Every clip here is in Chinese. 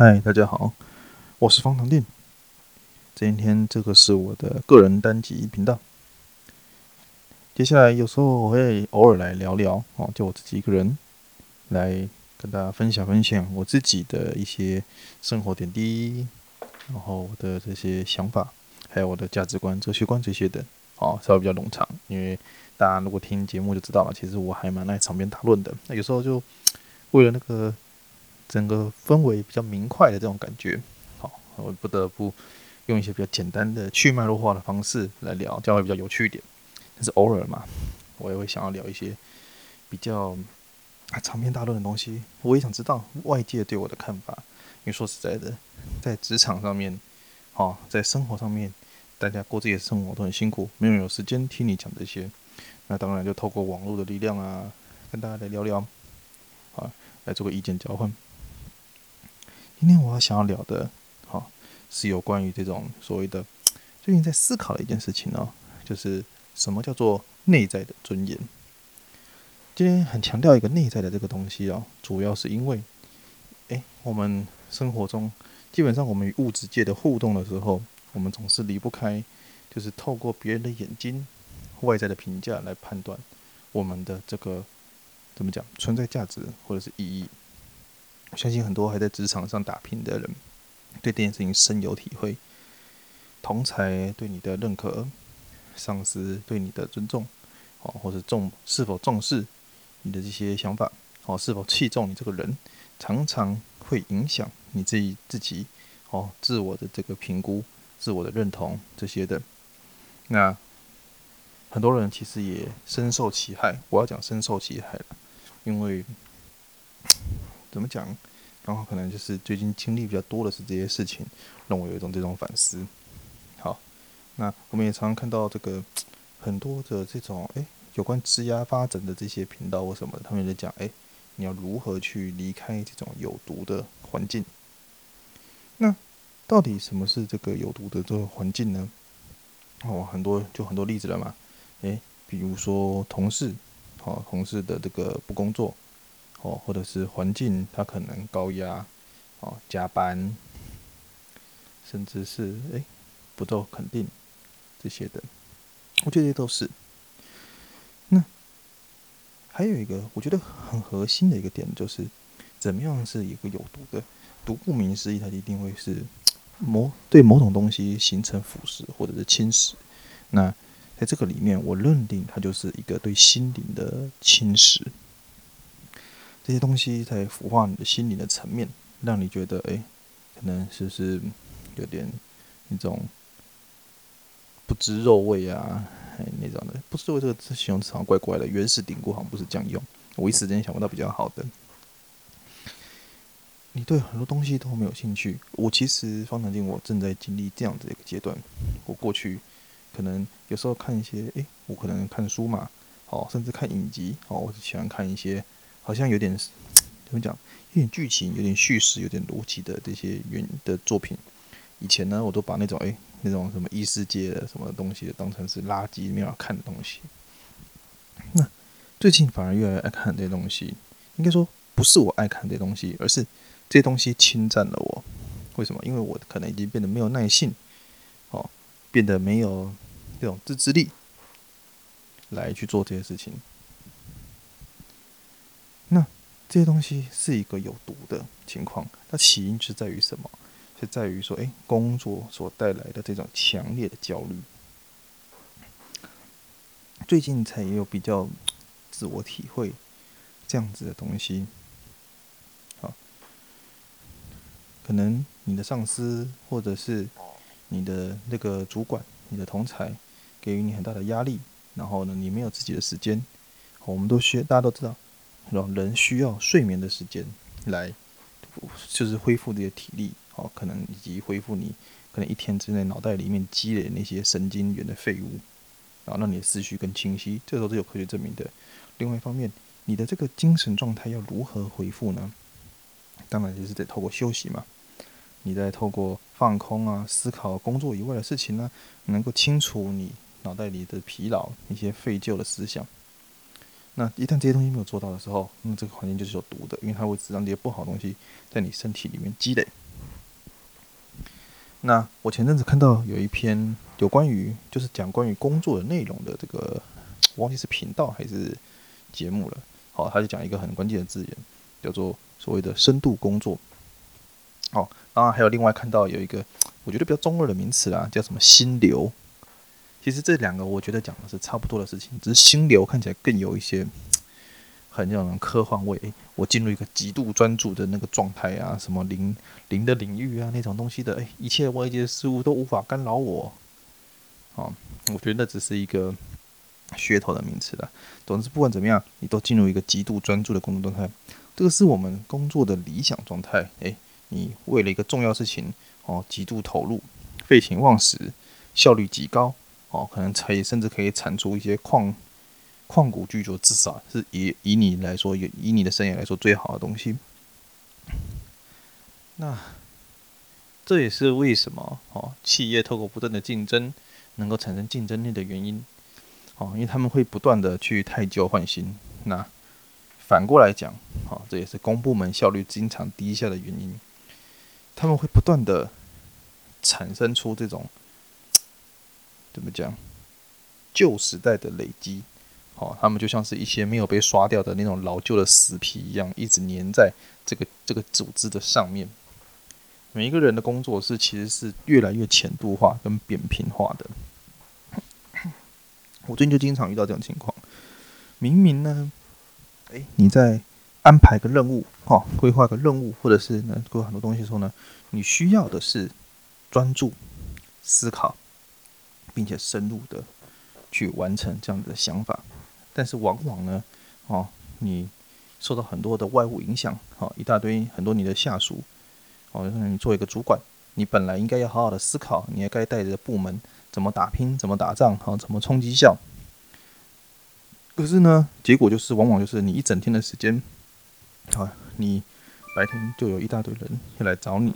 嗨，大家好，我是方唐錠。今天这个是我的个人单集频道。接下来有时候我会偶尔来聊聊哦，就我自己一个人来跟大家分享分享我自己的一些生活点滴，然后我的这些想法，还有我的价值观、哲学观这些的。哦，稍微比较冗长，因为大家如果听节目就知道了，其实我还蛮爱长篇大论的。那有时候就为了那个。整个氛围比较明快的这种感觉，好，我不得不用一些比较简单的去脉络化的方式来聊，这样会比较有趣一点。但是偶尔嘛，我也会想要聊一些比较长篇大论的东西。我也想知道外界对我的看法，因为说实在的，在职场上面，好，在生活上面，大家过自己的生活都很辛苦，没有人有时间听你讲这些。那当然就透过网络的力量啊，跟大家来聊聊，啊，来做个意见交换。今天我要想要聊的，好，是有关于这种所谓的最近在思考的一件事情哦，就是什么叫做内在的尊严。今天很强调一个内在的这个东西哦，主要是因为，诶，我们生活中基本上我们与物质界的互动的时候，我们总是离不开，就是透过别人的眼睛、外在的评价来判断我们的这个怎么讲存在价值或者是意义。相信很多还在职场上打拼的人，对这件事情深有体会。同才对你的认可，上司对你的尊重，哦，或者重是否重视你的这些想法，哦，是否器重你这个人，常常会影响你自己自己，哦，自我的这个评估、自我的认同这些的。那很多人其实也深受其害。我要讲深受其害了，因为。怎么讲？刚好可能就是最近经历比较多的是这些事情，让我有一种这种反思。好，那我们也常常看到这个很多的这种诶，有关职涯发展的这些频道或什么，他们也在讲诶，你要如何去离开这种有毒的环境？那到底什么是这个有毒的这个环境呢？哦，很多就很多例子了嘛。诶，比如说同事，好，同事的这个不工作。哦，或者是环境，它可能高压，哦，加班，甚至是诶不受肯定这些的，我觉得都是。那还有一个我觉得很核心的一个点，就是怎么样是一个有毒的？毒顾名思义，它一定会是某对某种东西形成腐蚀或者是侵蚀。那在这个里面，我认定它就是一个对心灵的侵蚀。这些东西在腐化你的心灵的层面，让你觉得，哎，可能是不是有点那种不知肉味啊，哎，那种的不知肉味这个形容词好像怪怪的，原始典故好像不是这样用，我一时间想不到比较好的。你对很多东西都没有兴趣，我其实方长镜，我正在经历这样的一个阶段。我过去可能有时候看一些，哎，我可能看书嘛，哦，甚至看影集，哦，我是喜欢看一些。好像有点怎么讲，有点剧情，有点叙事，有点逻辑的这些原的作品。以前呢，我都把那种诶那种什么异世界的什么东西当成是垃圾，没有看的东西。那最近反而越来越爱看这些东西。应该说不是我爱看这些东西，而是这些东西侵占了我。为什么？因为我可能已经变得没有耐性，哦，变得没有这种自制力来去做这些事情。那这些东西是一个有毒的情况，那起因是在于什么？是在于说，哎，工作所带来的这种强烈的焦虑。最近才也有比较自我体会这样子的东西。好，可能你的上司或者是你的那个主管、你的同才给予你很大的压力，然后呢，你没有自己的时间。我们都需，大家都知道。让人需要睡眠的时间来，就是恢复这些体力，哦，可能以及恢复你可能一天之内脑袋里面积累那些神经元的废物，然后让你的思绪更清晰，这都是有科学证明的。另外一方面，你的这个精神状态要如何恢复呢？当然就是得透过休息嘛。你在透过放空啊，思考工作以外的事情呢，能够清除你脑袋里的疲劳，一些废旧的思想。那一旦这些东西没有做到的时候，那么这个环境就是有毒的，因为它会让这些不好的东西在你身体里面积累，那我前阵子看到有一篇有关于就是讲关于工作的内容的这个，我忘记是频道还是节目了。好，他就讲一个很关键的字眼，叫做所谓的深度工作。好，当然还有另外看到有一个我觉得比较中二的名词啦，叫什么心流。其实这两个我觉得讲的是差不多的事情，只是心流看起来更有一些很让人科幻味。我进入一个极度专注的那个状态啊，什么灵灵的领域啊那种东西的，哎，一切外界的事物都无法干扰我。啊，我觉得那只是一个噱头的名词了。总之不管怎么样，你都进入一个极度专注的工作状态，这个是我们工作的理想状态。哎，你为了一个重要事情哦，极度投入，废寝忘食，效率极高。哦，可能可以甚至可以产出一些矿，矿古巨作，至少是以以你来说，以以你的生涯来说最好的东西。那这也是为什么哦，企业透过不断的竞争，能够产生竞争力的原因。哦，因为他们会不断的去汰旧换新。那反过来讲，哦，这也是公部门效率经常低下的原因。他们会不断的产生出这种。怎么讲？旧时代的累积，哦，他们就像是一些没有被刷掉的那种老旧的死皮一样，一直粘在这个这个组织的上面。每一个人的工作是其实是越来越浅度化跟扁平化的。我最近就经常遇到这种情况，明明呢，诶，你在安排个任务，哈，规划个任务，或者是呢，规划很多东西的时候呢，你需要的是专注思考。并且深入的去完成这样的想法，但是往往呢，哦，你受到很多的外部影响，哦，一大堆很多你的下属，哦，你做一个主管，你本来应该要好好的思考，你也该带着部门怎么打拼，怎么打仗，好，怎么冲击效。可是呢，结果就是往往就是你一整天的时间，啊，你白天就有一大堆人会来找你，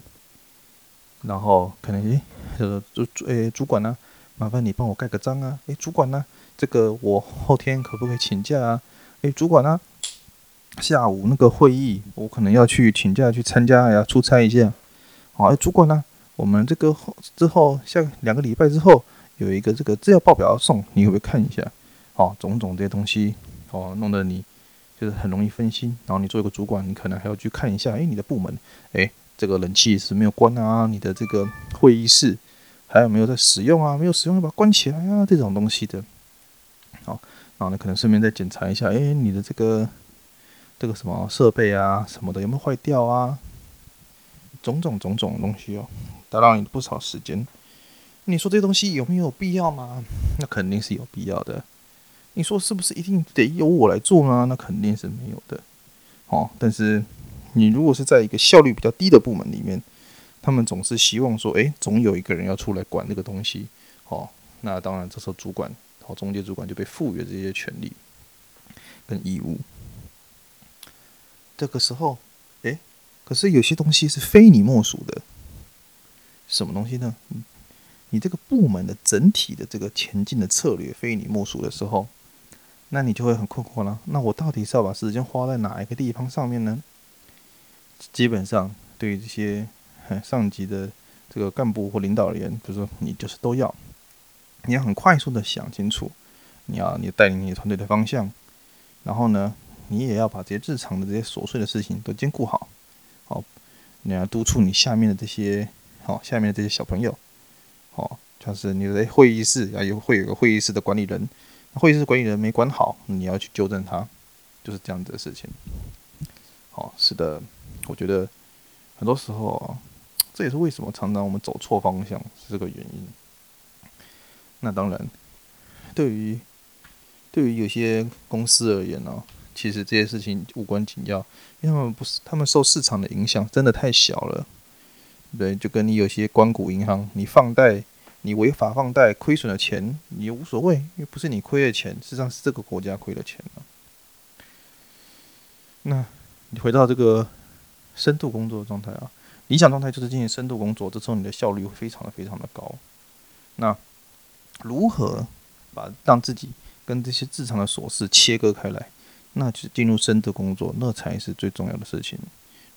然后可能诶，就是主诶主管呢。麻烦你帮我盖个章啊！诶，主管呢？这个我后天可不可以请假啊？诶，主管呢？下午那个会议我可能要去请假去参加，要出差一下。好，主管呢？我们这个后之后下两个礼拜之后有一个这个资料报表要送，你会不会看一下？哦，种种这些东西哦，弄得你就是很容易分心。然后你做一个主管，你可能还要去看一下，诶，你的部门，诶，这个冷气是没有关啊？你的这个会议室。还有没有在使用啊？没有使用就把它关起来啊！这种东西的，好，然后呢，可能顺便再检查一下，哎，你的这个这个什么设备啊什么的有没有坏掉啊？种种种种东西哦，打扰你不少时间。你说这些东西有没有必要吗？那肯定是有必要的。你说是不是一定得由我来做呢？那肯定是没有的。哦，但是你如果是在一个效率比较低的部门里面。他们总是希望说，诶，总有一个人要出来管这个东西，哦，那当然这时候主管，哦，中介主管就被赋予了这些权利跟义务。这个时候，诶，可是有些东西是非你莫属的，什么东西呢？你这个部门的整体的这个前进的策略非你莫属的时候，那你就会很困惑了。那我到底是要把时间花在哪一个地方上面呢？基本上，对于这些。上级的这个干部或领导人，就是说你就是都要，你要很快速的想清楚，你要你带领你团队的方向，然后呢，你也要把这些日常的这些琐碎的事情都兼顾好，好，你要督促你下面的这些，好，下面的这些小朋友，好，就是你的会议室啊，有会有个会议室的管理人，会议室管理人没管好，你要去纠正他，就是这样子的事情。好，是的，我觉得很多时候。这也是为什么常常我们走错方向是这个原因。那当然，对于对于有些公司而言呢、其实这些事情无关紧要，因为他们不是他们受市场的影响真的太小了。对，就跟你有些关谷银行，你放贷，你违法放贷亏损了钱，你无所谓，因为不是你亏了钱，实际上是这个国家亏了钱了。那你回到这个深度工作状态啊。理想状态就是进行深度工作，这时候你的效率会非常的非常的高。那如何把让自己跟这些日常的琐事切割开来，那就进入深度工作，那才是最重要的事情。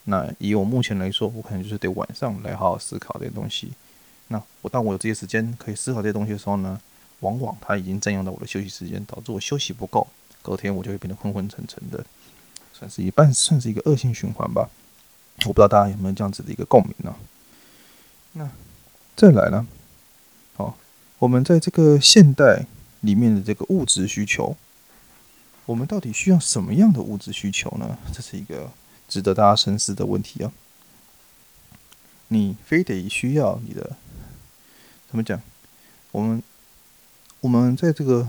那以我目前来说，我可能就是得晚上来好好思考这些东西。那我当我有这些时间可以思考这些东西的时候呢，往往它已经占用到我的休息时间，导致我休息不够，隔天我就会变得昏昏沉沉的，算是一半，算是一个恶性循环吧。我不知道大家有没有这样子的一个共鸣呢？那再来呢？好，我们在这个现代里面的这个物质需求，我们到底需要什么样的物质需求呢？这是一个值得大家深思的问题啊。你非得需要你的怎么讲？我们我们在这个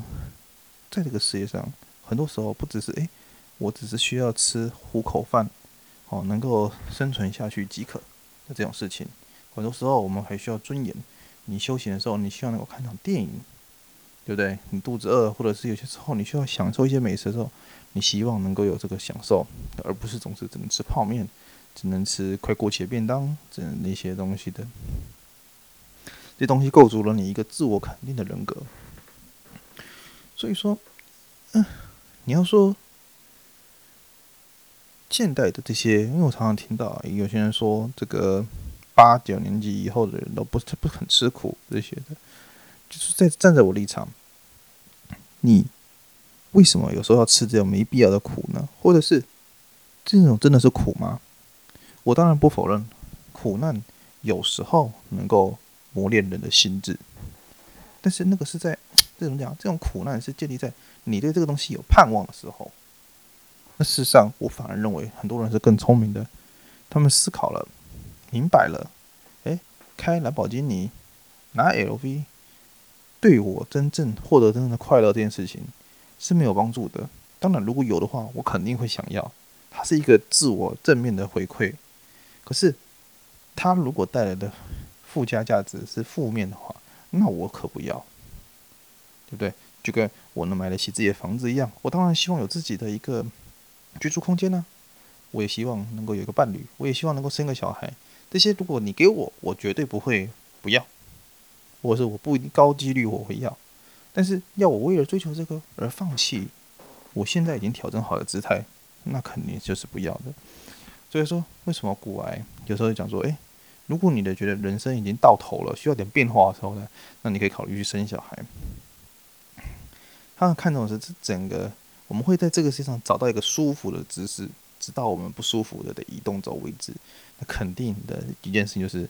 在这个世界上，很多时候不只是诶，我只是需要吃糊口饭。哦，能够生存下去即可的这种事情，很多时候我们还需要尊严。你休闲的时候，你希望能够看场电影，对不对？你肚子饿，或者是有些时候你需要享受一些美食的时候，你希望能够有这个享受，而不是总是只能吃泡面，只能吃快过期的便当，这那些东西的。这东西构筑了你一个自我肯定的人格。所以说，嗯，你要说。现代的这些，因为我常常听到有些人说，这个八九年级以后的人都不不很吃苦这些的，就是在站在我立场，你为什么有时候要吃这种没必要的苦呢？或者是这种真的是苦吗？我当然不否认，苦难有时候能够磨练人的心智，但是那个是在 这种讲，这种苦难是建立在你对这个东西有盼望的时候。那事实上，我反而认为很多人是更聪明的，他们思考了，明白了，诶，开兰博基尼，拿 LV，对我真正获得真正的快乐这件事情是没有帮助的。当然，如果有的话，我肯定会想要，它是一个自我正面的回馈。可是，它如果带来的附加价值是负面的话，那我可不要，对不对？就跟我能买得起自己的房子一样，我当然希望有自己的一个。居住空间呢？我也希望能够有一个伴侣，我也希望能够生个小孩。这些如果你给我，我绝对不会不要，或者是我不一定高几率我会要。但是要我为了追求这个而放弃我现在已经调整好的姿态，那肯定就是不要的。所以说，为什么古癌有时候讲说，诶，如果你的觉得人生已经到头了，需要点变化的时候呢，那你可以考虑去生小孩。他看重的是整个。我们会在这个世界上找到一个舒服的姿势，直到我们不舒服的的移动走为止。那肯定的一件事情就是，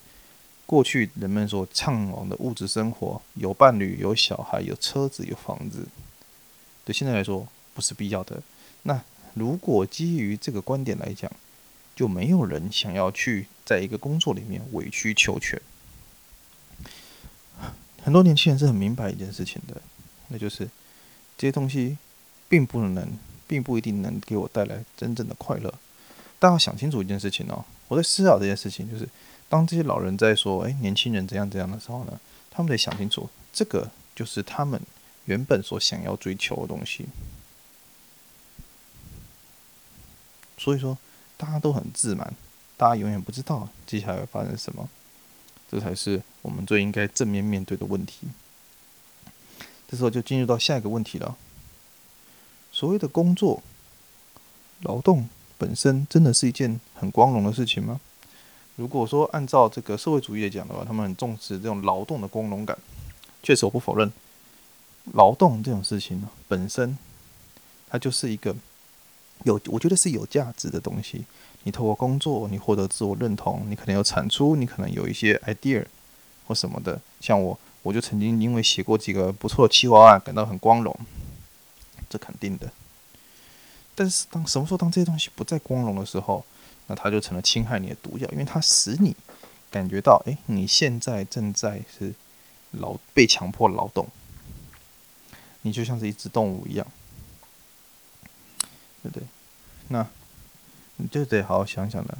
过去人们所向往的物质生活，有伴侣、有小孩、有车子、有房子，对现在来说不是必要的。那如果基于这个观点来讲，就没有人想要去在一个工作里面委曲求全。很多年轻人是很明白一件事情的，那就是这些东西。并不能，并不一定能给我带来真正的快乐。大家要想清楚一件事情哦，我在思考这件事情，就是当这些老人在说“哎，年轻人怎样怎样”的时候呢，他们得想清楚，这个就是他们原本所想要追求的东西。所以说，大家都很自满，大家永远不知道接下来会发生什么，这才是我们最应该正面面对的问题。这时候就进入到下一个问题了。所谓的工作、劳动本身，真的是一件很光荣的事情吗？如果说按照这个社会主义来讲的话，他们很重视这种劳动的光荣感。确实，我不否认，劳动这种事情，本身它就是一个有，我觉得是有价值的东西。你透过工作，你获得自我认同，你可能有产出，你可能有一些 idea 或什么的。像我，我就曾经因为写过几个不错的企划案，感到很光荣。这肯定的，但是当什么时候当这些东西不再光荣的时候，那它就成了侵害你的毒药，因为它使你感觉到，哎，你现在正在是劳被强迫劳动，你就像是一只动物一样，对不对？那你就得好好想想了，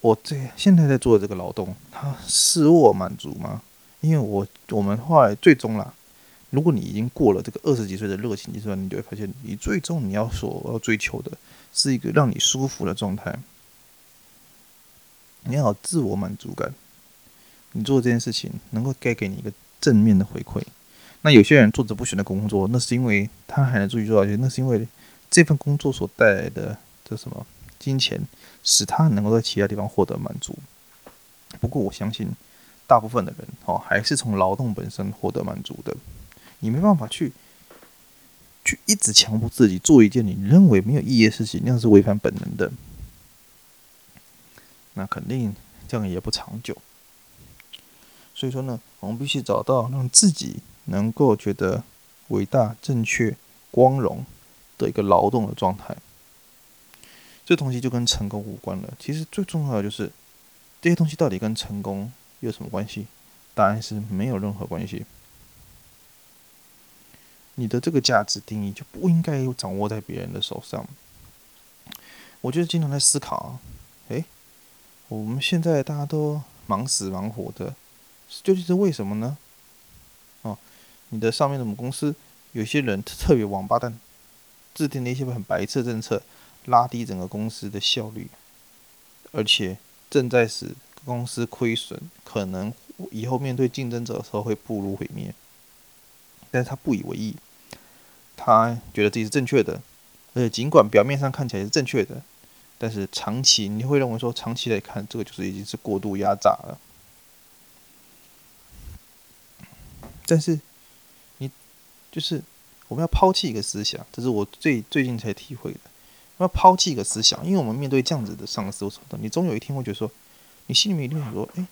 我这现在在做的这个劳动，它使我满足吗？因为我我们后来最终啦。如果你已经过了这个二十几岁的热情阶段，你就会发现，你最终你要所要追求的是一个让你舒服的状态。你要有自我满足感，你做这件事情能够带给你一个正面的回馈。那有些人做着不选的工作，那是因为他还能注意做到一些，那是因为这份工作所带来的这什么金钱，使他能够在其他地方获得满足。不过我相信，大部分的人哦，还是从劳动本身获得满足的。你没办法去去一直强迫自己做一件你认为没有意义的事情，那样是违反本能的。那肯定这样也不长久。所以说呢，我们必须找到让自己能够觉得伟大、正确、光荣的一个劳动的状态。这东西就跟成功无关了。其实最重要的就是这些东西到底跟成功有什么关系？答案是没有任何关系。你的这个价值定义就不应该掌握在别人的手上。我觉得经常在思考，诶，我们现在大家都忙死忙活的，究竟是为什么呢？哦，你的上面的母公司有些人特别王八蛋，制定了一些很白痴的政策，拉低整个公司的效率，而且正在使公司亏损，可能以后面对竞争者的时候会步入毁灭。但是他不以为意。他觉得自己是正确的，而且尽管表面上看起来是正确的，但是长期你会认为说，长期来看，这个就是已经是过度压榨了。但是，你就是我们要抛弃一个思想，这是我最最近才体会的。我要抛弃一个思想，因为我们面对这样子的上司或什么的，你总有一天会觉得说，你心里面一定会说，哎，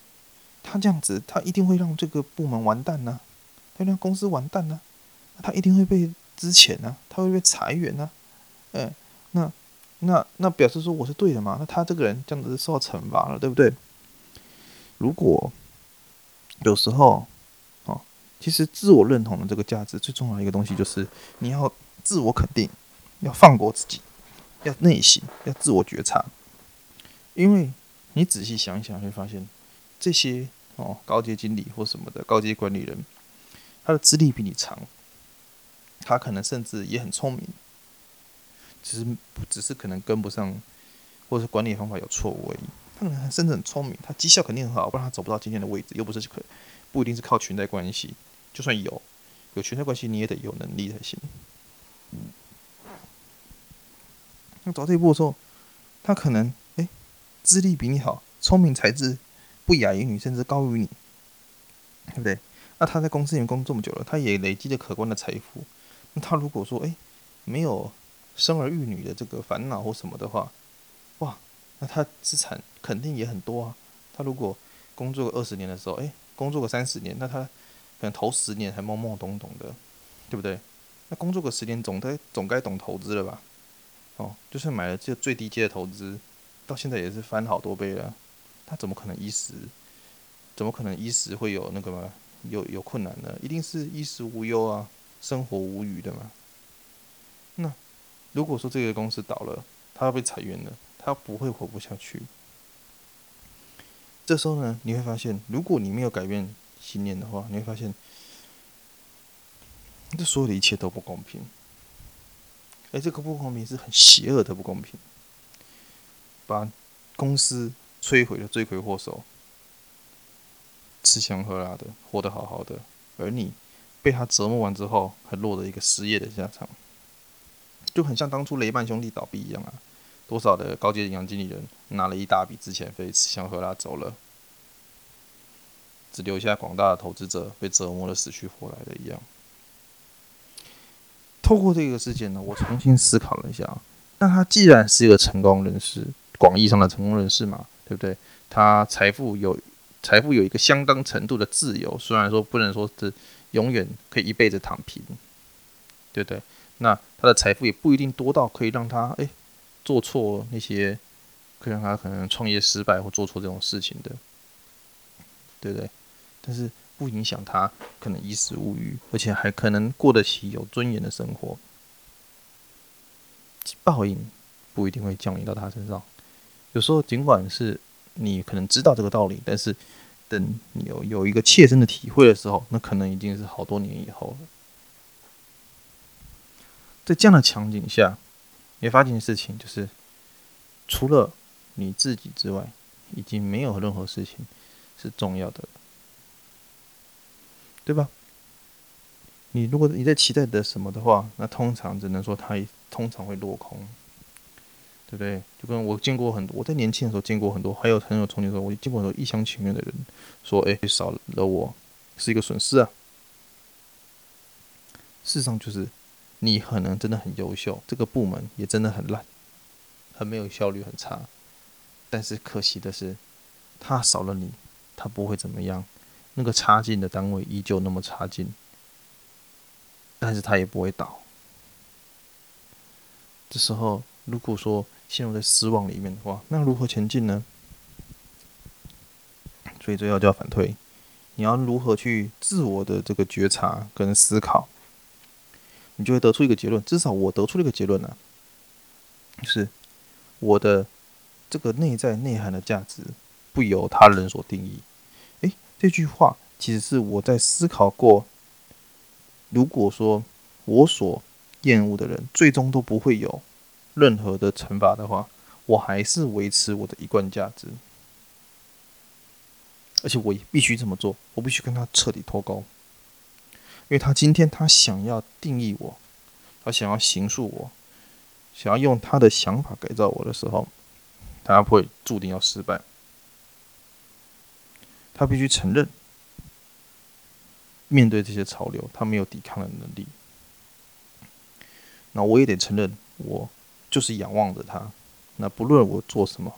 他这样子，他一定会让这个部门完蛋呢，他让公司完蛋呢，他一定会被。之前呢，他会被裁员呢，哎，那那那表示说我是对的嘛？那他这个人这样子是受到惩罚了，对不对？如果有时候，哦，其实自我认同的这个价值最重要的一个东西就是你要自我肯定，要放过自己，要内心要自我觉察，因为你仔细想一想会发现，这些哦高阶经理或什么的高阶管理人，他的资历比你长。他可能甚至也很聪明，只是只是可能跟不上，或者是管理方法有错误而已。他可能甚至很聪明，他绩效肯定很好，不然他走不到今天的位置。又不是可不一定是靠裙带关系，就算有有裙带关系，你也得有能力才行。那走这一步的时候，他可能哎，资历比你好，聪明才智不亚于你，甚至高于你，对不对？那他在公司里面工作这么久了，他也累积了可观的财富。那他如果说哎，没有生儿育女的这个烦恼或什么的话，哇，那他资产肯定也很多啊。他如果工作个二十年的时候，哎，工作个三十年，那他可能头十年还懵懵懂懂的，对不对？那工作个十年总该总该懂投资了吧？哦，就算买了这最低阶的投资，到现在也是翻好多倍了。他怎么可能一时？怎么可能一时会有那个嘛？有有困难呢？一定是衣食无忧啊。生活无余的嘛？那如果说这个公司倒了，他要被裁员了，他不会活不下去。这时候呢，你会发现，如果你没有改变信念的话，你会发现，这所有的一切都不公平。哎，这个不公平是很邪恶的不公平，把公司摧毁的罪魁祸首，吃香喝辣的，活得好好的，而你。被他折磨完之后，还落了一个失业的下场，就很像当初雷曼兄弟倒闭一样啊！多少的高阶银行经理人拿了一大笔资遣费，吃香喝辣走了，只留下广大的投资者被折磨的死去活来的一样。透过这个事件呢，我重新思考了一下，那他既然是一个成功人士，广义上的成功人士嘛，对不对？他财富有财富有一个相当程度的自由，虽然说不能说是。永远可以一辈子躺平，对不对？那他的财富也不一定多到可以让他诶做错那些，可以让他可能创业失败或做错这种事情的，对不对？但是不影响他可能衣食无虞，而且还可能过得起有尊严的生活。报应不一定会降临到他身上。有时候尽管是你可能知道这个道理，但是。等你有有一个切身的体会的时候，那可能已经是好多年以后了。在这样的场景下，你发现的事情就是，除了你自己之外，已经没有任何事情是重要的，对吧？你如果你在期待的什么的话，那通常只能说它通常会落空。对不对？就跟我见过很多，我在年轻的时候见过很多，还有很有憧憬的时候，我见过很多一厢情愿的人说：“哎，少了我是一个损失啊。”事实上就是，你可能真的很优秀，这个部门也真的很烂，很没有效率，很差。但是可惜的是，他少了你，他不会怎么样。那个差劲的单位依旧那么差劲，但是他也不会倒。这时候，如果说陷入在失望里面的话，那如何前进呢？所以最后就要反推，你要如何去自我的这个觉察跟思考，你就会得出一个结论。至少我得出了一个结论呢、啊，就是我的这个内在内涵的价值不由他人所定义。诶，这句话其实是我在思考过，如果说我所厌恶的人最终都不会有任何的惩罚的话，我还是维持我的一贯价值，而且我也必须这么做，我必须跟他彻底脱钩，因为他今天他想要定义我，他想要形塑我，想要用他的想法改造我的时候，他会注定要失败，他必须承认，面对这些潮流，他没有抵抗的能力。那我也得承认，我就是仰望着他。那不论我做什么，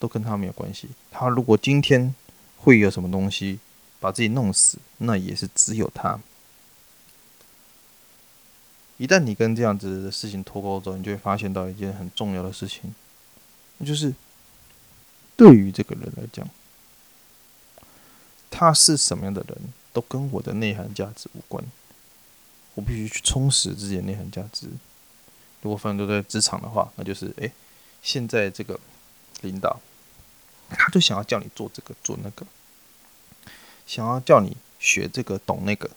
都跟他没有关系。他如果今天会有什么东西把自己弄死，那也是只有他。一旦你跟这样子的事情脱钩之后，你就会发现到一件很重要的事情，那就是对于这个人来讲，他是什么样的人，都跟我的内涵价值无关。我必须去充实自己的内涵价值。如果反正都在职场的话，那就是哎，现在这个领导，他就想要叫你做这个做那个，想要叫你学这个懂那个，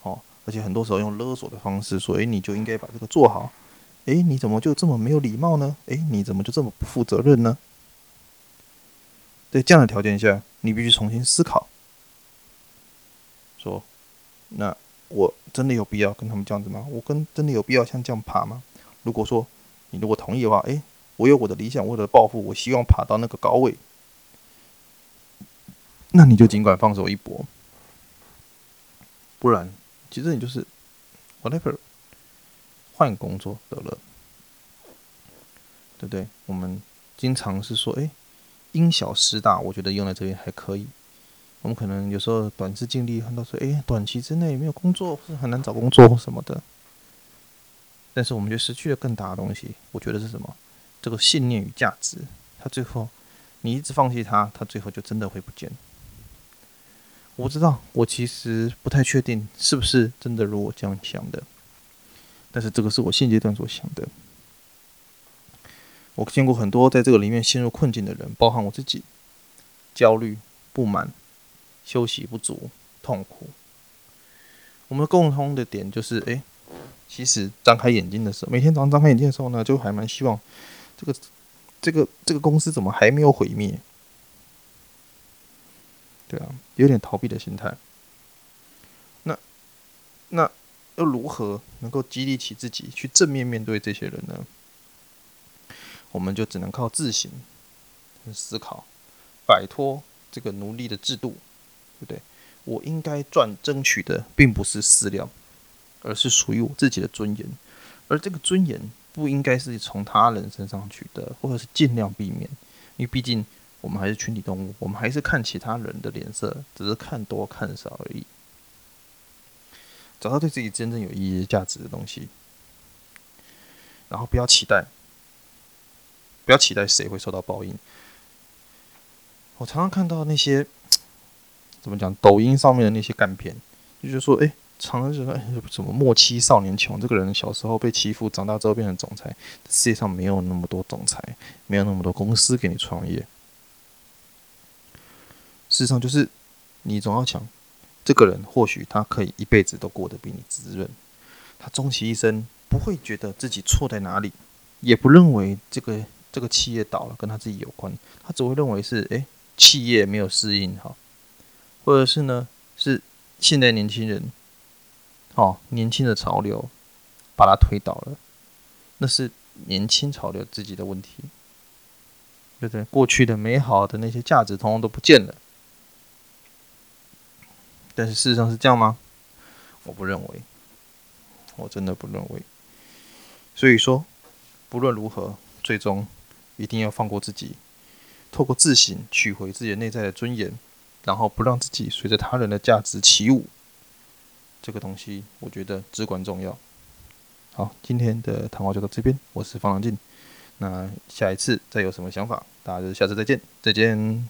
哦，而且很多时候用勒索的方式说，哎，你就应该把这个做好，哎，你怎么就这么没有礼貌呢？哎，你怎么就这么不负责任呢？在这样的条件下，你必须重新思考，说，那。我真的有必要跟他们这样子吗？我跟真的有必要像这样爬吗？如果说你如果同意的话，诶，我有我的理想，我的抱负，我希望爬到那个高位，那你就尽管放手一搏。不然，其实你就是 whatever，换工作得了，对不对？我们经常是说，诶，因小失大，我觉得用在这边还可以。我们可能有时候短视近利，看到说，哎，短期之内没有工作，是很难找工作什么的。但是我们就失去了更大的东西。我觉得是什么？这个信念与价值，它最后你一直放弃它，它最后就真的会不见。我不知道，我其实不太确定是不是真的如我这样想的。但是这个是我现阶段所想的。我见过很多在这个里面陷入困境的人，包含我自己，焦虑、不满。休息不足，痛苦。我们共通的点就是，哎，其实张开眼睛的时候，每天早上张开眼睛的时候呢，就还蛮希望这个、这个、这个公司怎么还没有毁灭？对啊，有点逃避的心态。那那又如何能够激励起自己去正面面对这些人呢？我们就只能靠自省、思考，摆脱这个奴隶的制度。对不对？我应该赚争取的并不是饲料，而是属于我自己的尊严。而这个尊严不应该是从他人身上取得，或者是尽量避免，因为毕竟我们还是群体动物，我们还是看其他人的脸色，只是看多看少而已。找到对自己真正有意义、价值的东西，然后不要期待，不要期待谁会受到报应。我常常看到那些。怎么讲？抖音上面的那些干片，就是说，哎，常常就说，哎，什么莫欺少年穷？这个人小时候被欺负，长大之后变成总裁。世界上没有那么多总裁，没有那么多公司给你创业。事实上，就是你总要讲，这个人或许他可以一辈子都过得比你滋润，他终其一生不会觉得自己错在哪里，也不认为这个这个企业倒了跟他自己有关，他只会认为是，哎，企业没有适应好。或者是呢，是现在年轻人，哦，年轻的潮流把他推倒了，那是年轻潮流自己的问题，对不对？过去的美好的那些价值，通通都不见了。但是事实上是这样吗？我不认为，我真的不认为。所以说，不论如何，最终一定要放过自己，透过自省取回自己内在的尊严，然后不让自己随着他人的价值起舞。这个东西，我觉得至关重要。好，今天的谈话就到这边，我是方长进。那下一次再有什么想法，大家就下次再见，再见。